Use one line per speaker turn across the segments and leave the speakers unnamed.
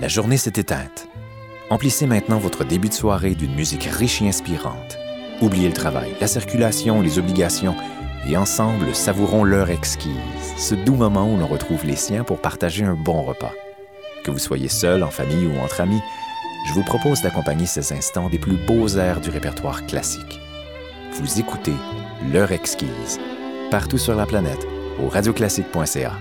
La journée s'est éteinte. Emplissez maintenant votre début de soirée d'une musique riche et inspirante. Oubliez le travail, la circulation, les obligations, et ensemble savourons l'heure exquise, ce doux moment où l'on retrouve les siens pour partager un bon repas. Que vous soyez seul, en famille ou entre amis, je vous propose d'accompagner ces instants des plus beaux airs du répertoire classique. Vous écoutez L'heure exquise, partout sur la planète, au radioclassique.ca.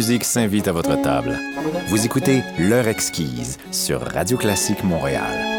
musique s'invite à votre table. Vous écoutez L'heure exquise sur Radio Classique Montréal.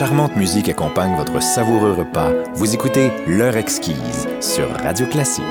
Charmante musique accompagne votre savoureux repas. Vous écoutez L'heure exquise sur Radio Classique.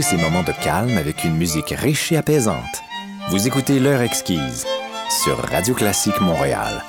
Ces moments de calme avec une musique riche et apaisante. Vous écoutez L'heure exquise sur Radio Classique Montréal.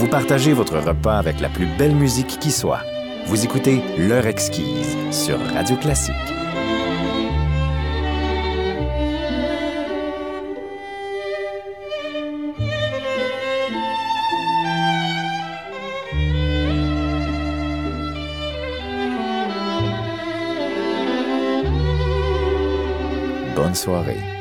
Vous partagez votre repas avec la plus belle musique qui soit. Vous écoutez L'heure exquise sur Radio Classique. Bonne soirée.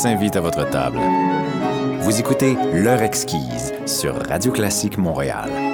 S'invite à votre table. Vous écoutez L'heure exquise sur Radio Classique Montréal.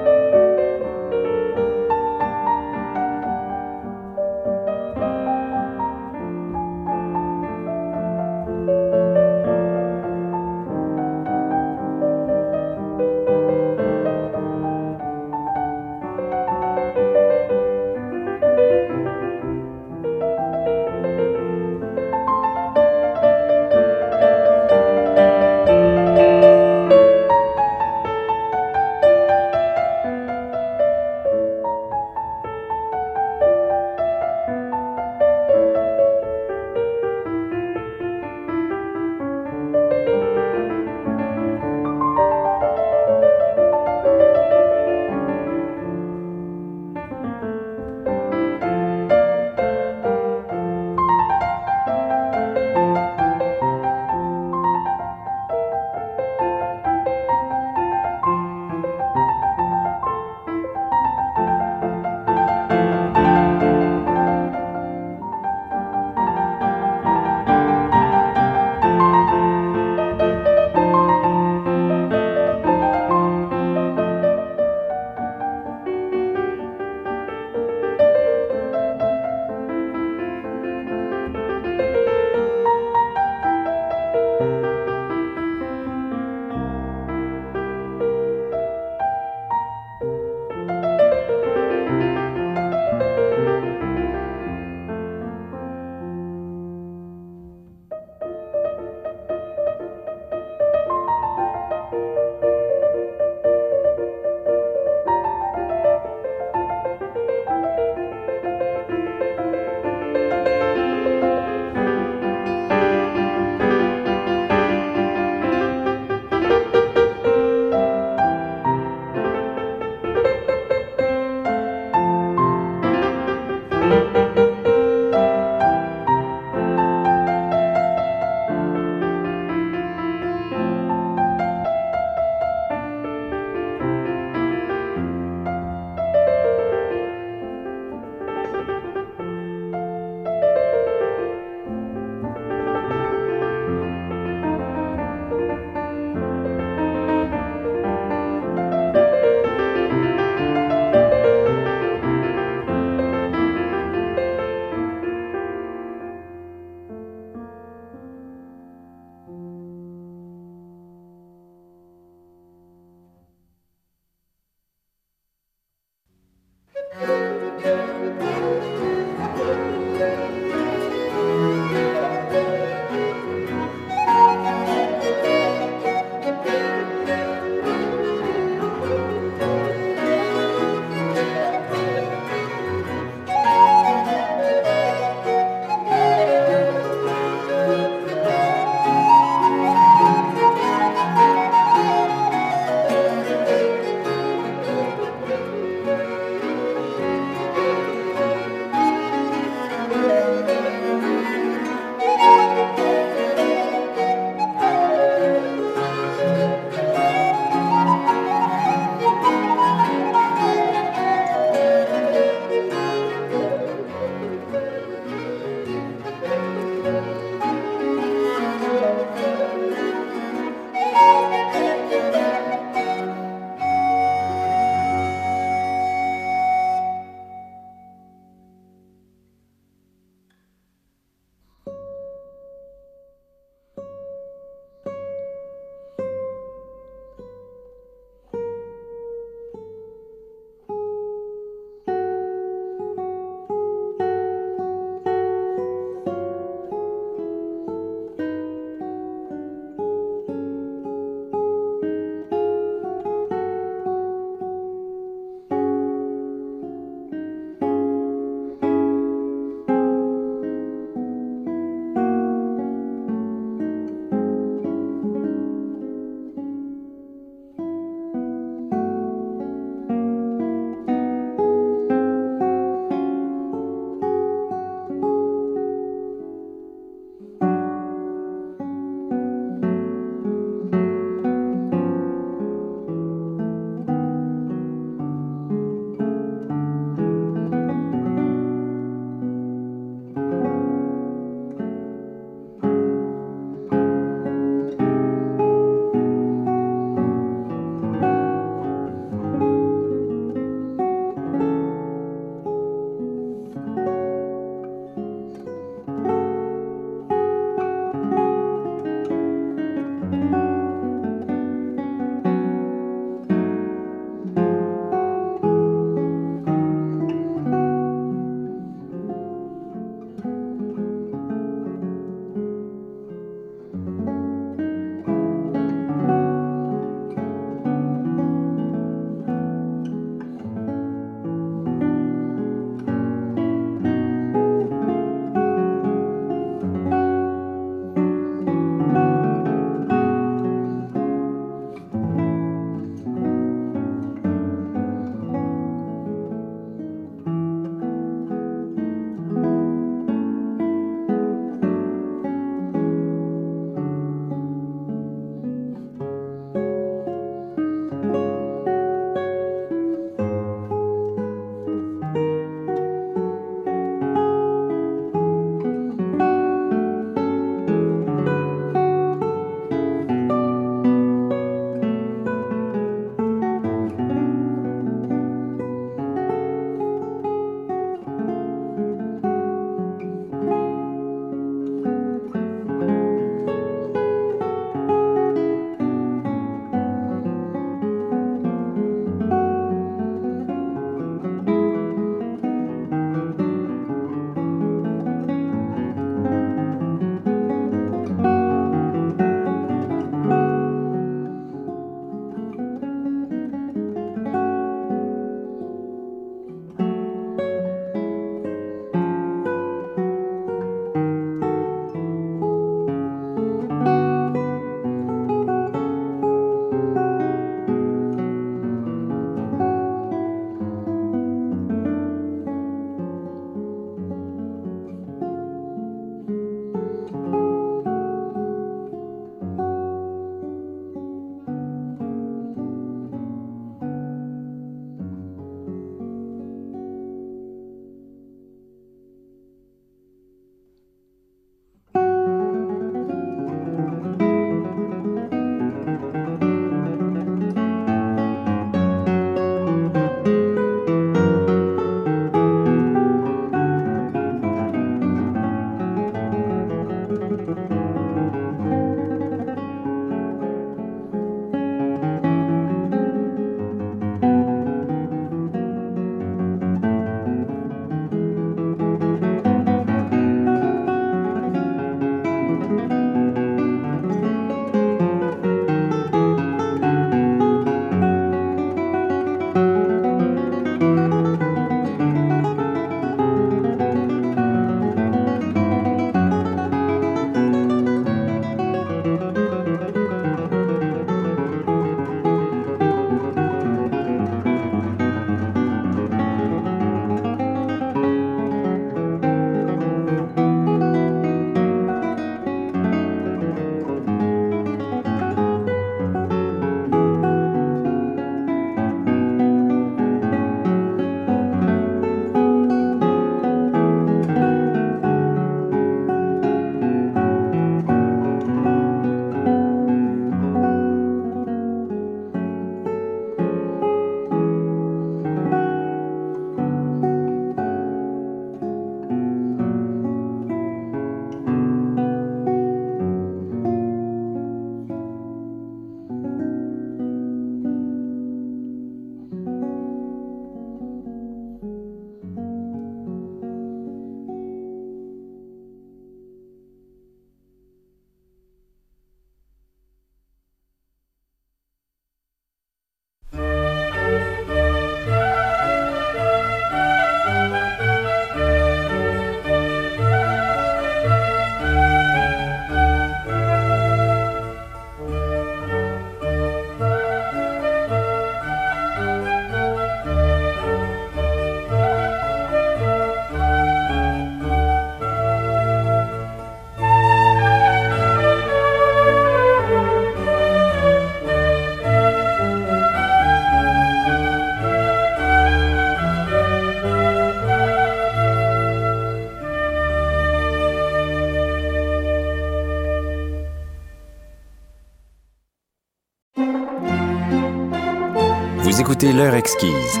Écoutez L'heure exquise.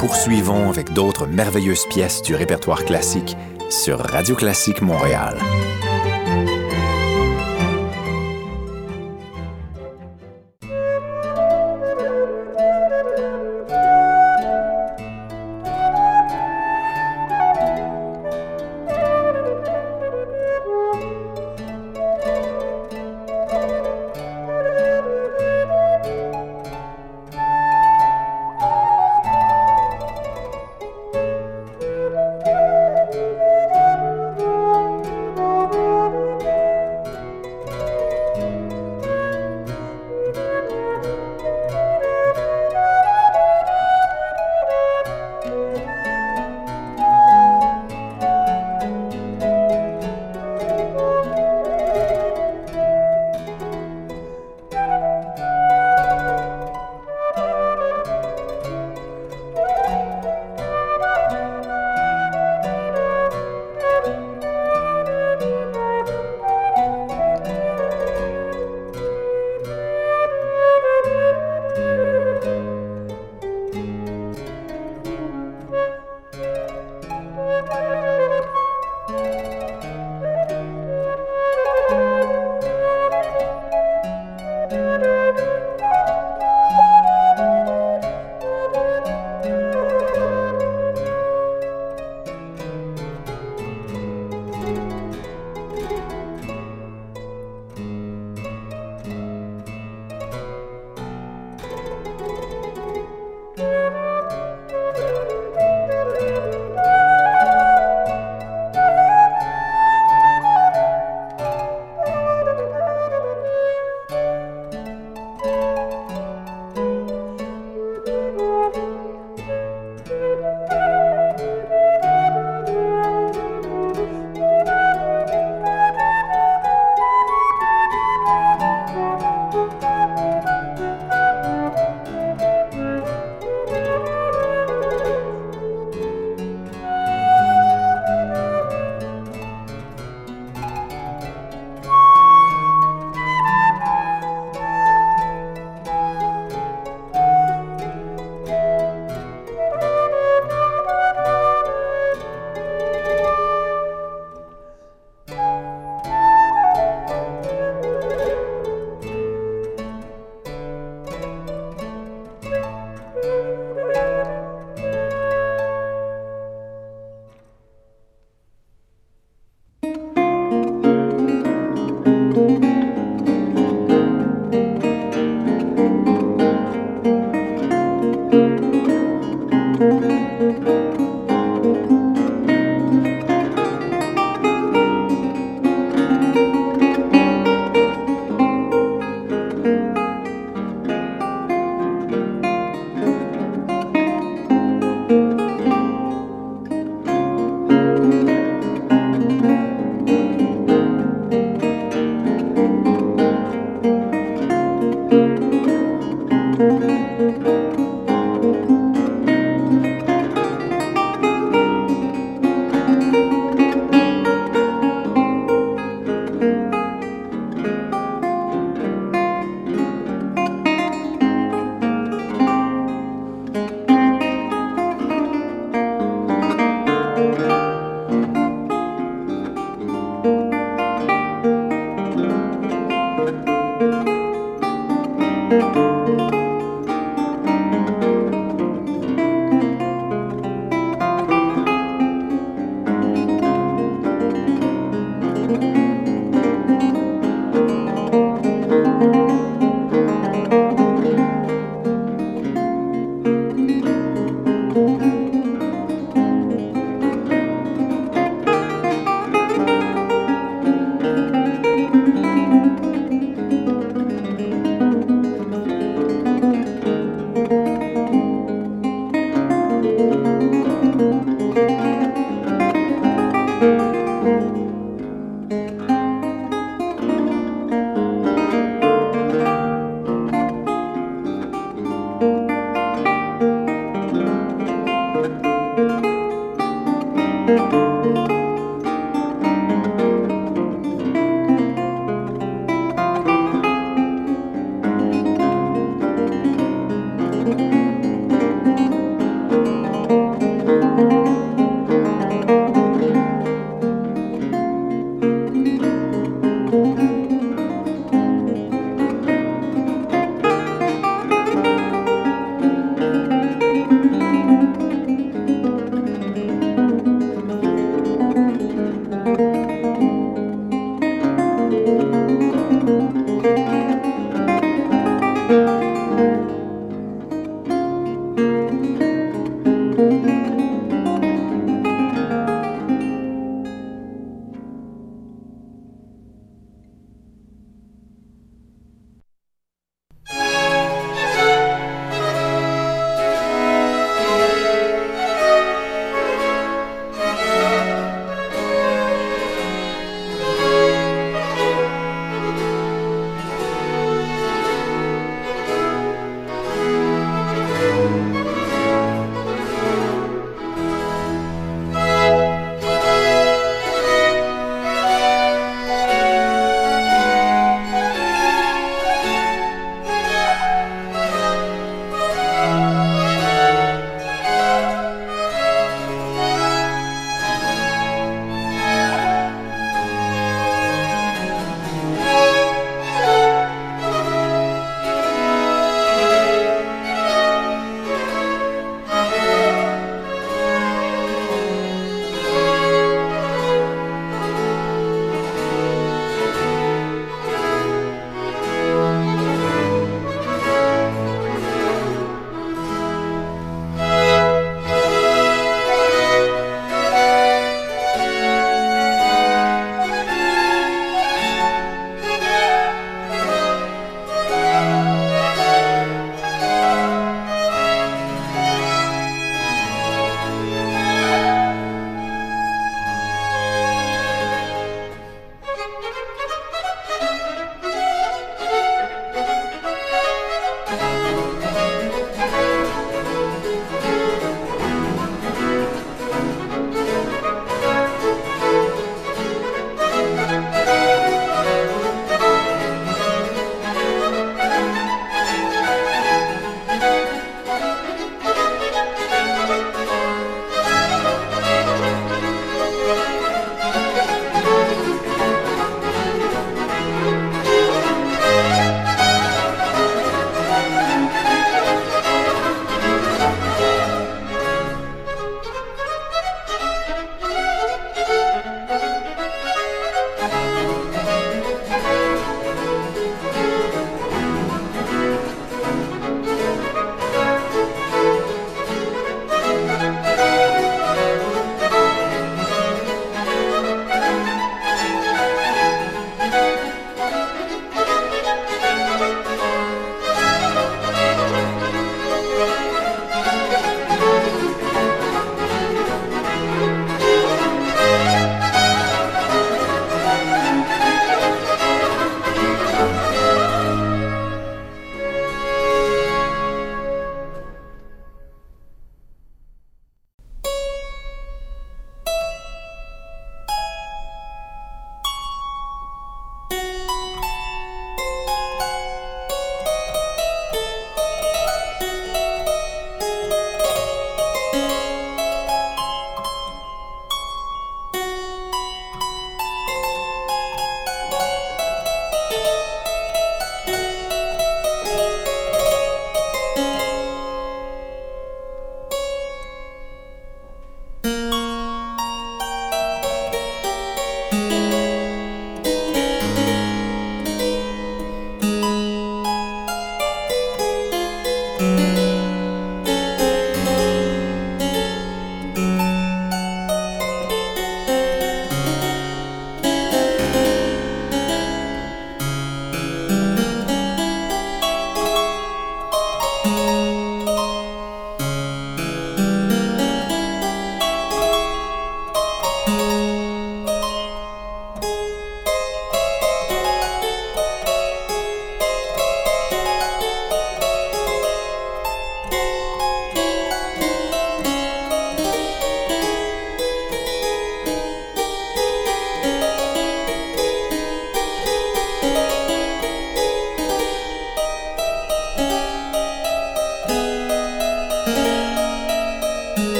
Poursuivons avec d'autres merveilleuses pièces du répertoire classique sur Radio Classique Montréal.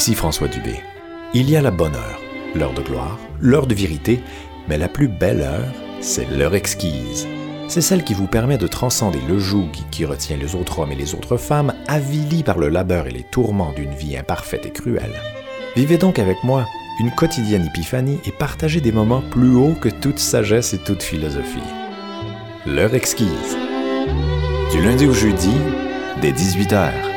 Ici François Dubé. Il y a la bonne heure, l'heure de gloire, l'heure de vérité, mais la plus belle heure, c'est l'heure exquise. C'est celle qui vous permet de transcender le joug qui retient les autres hommes et les autres femmes, avilis par le labeur et les tourments d'une vie imparfaite et cruelle. Vivez donc avec moi une quotidienne épiphanie et partagez des moments plus hauts que toute sagesse et toute philosophie. L'heure exquise. Du lundi au jeudi, dès 18h.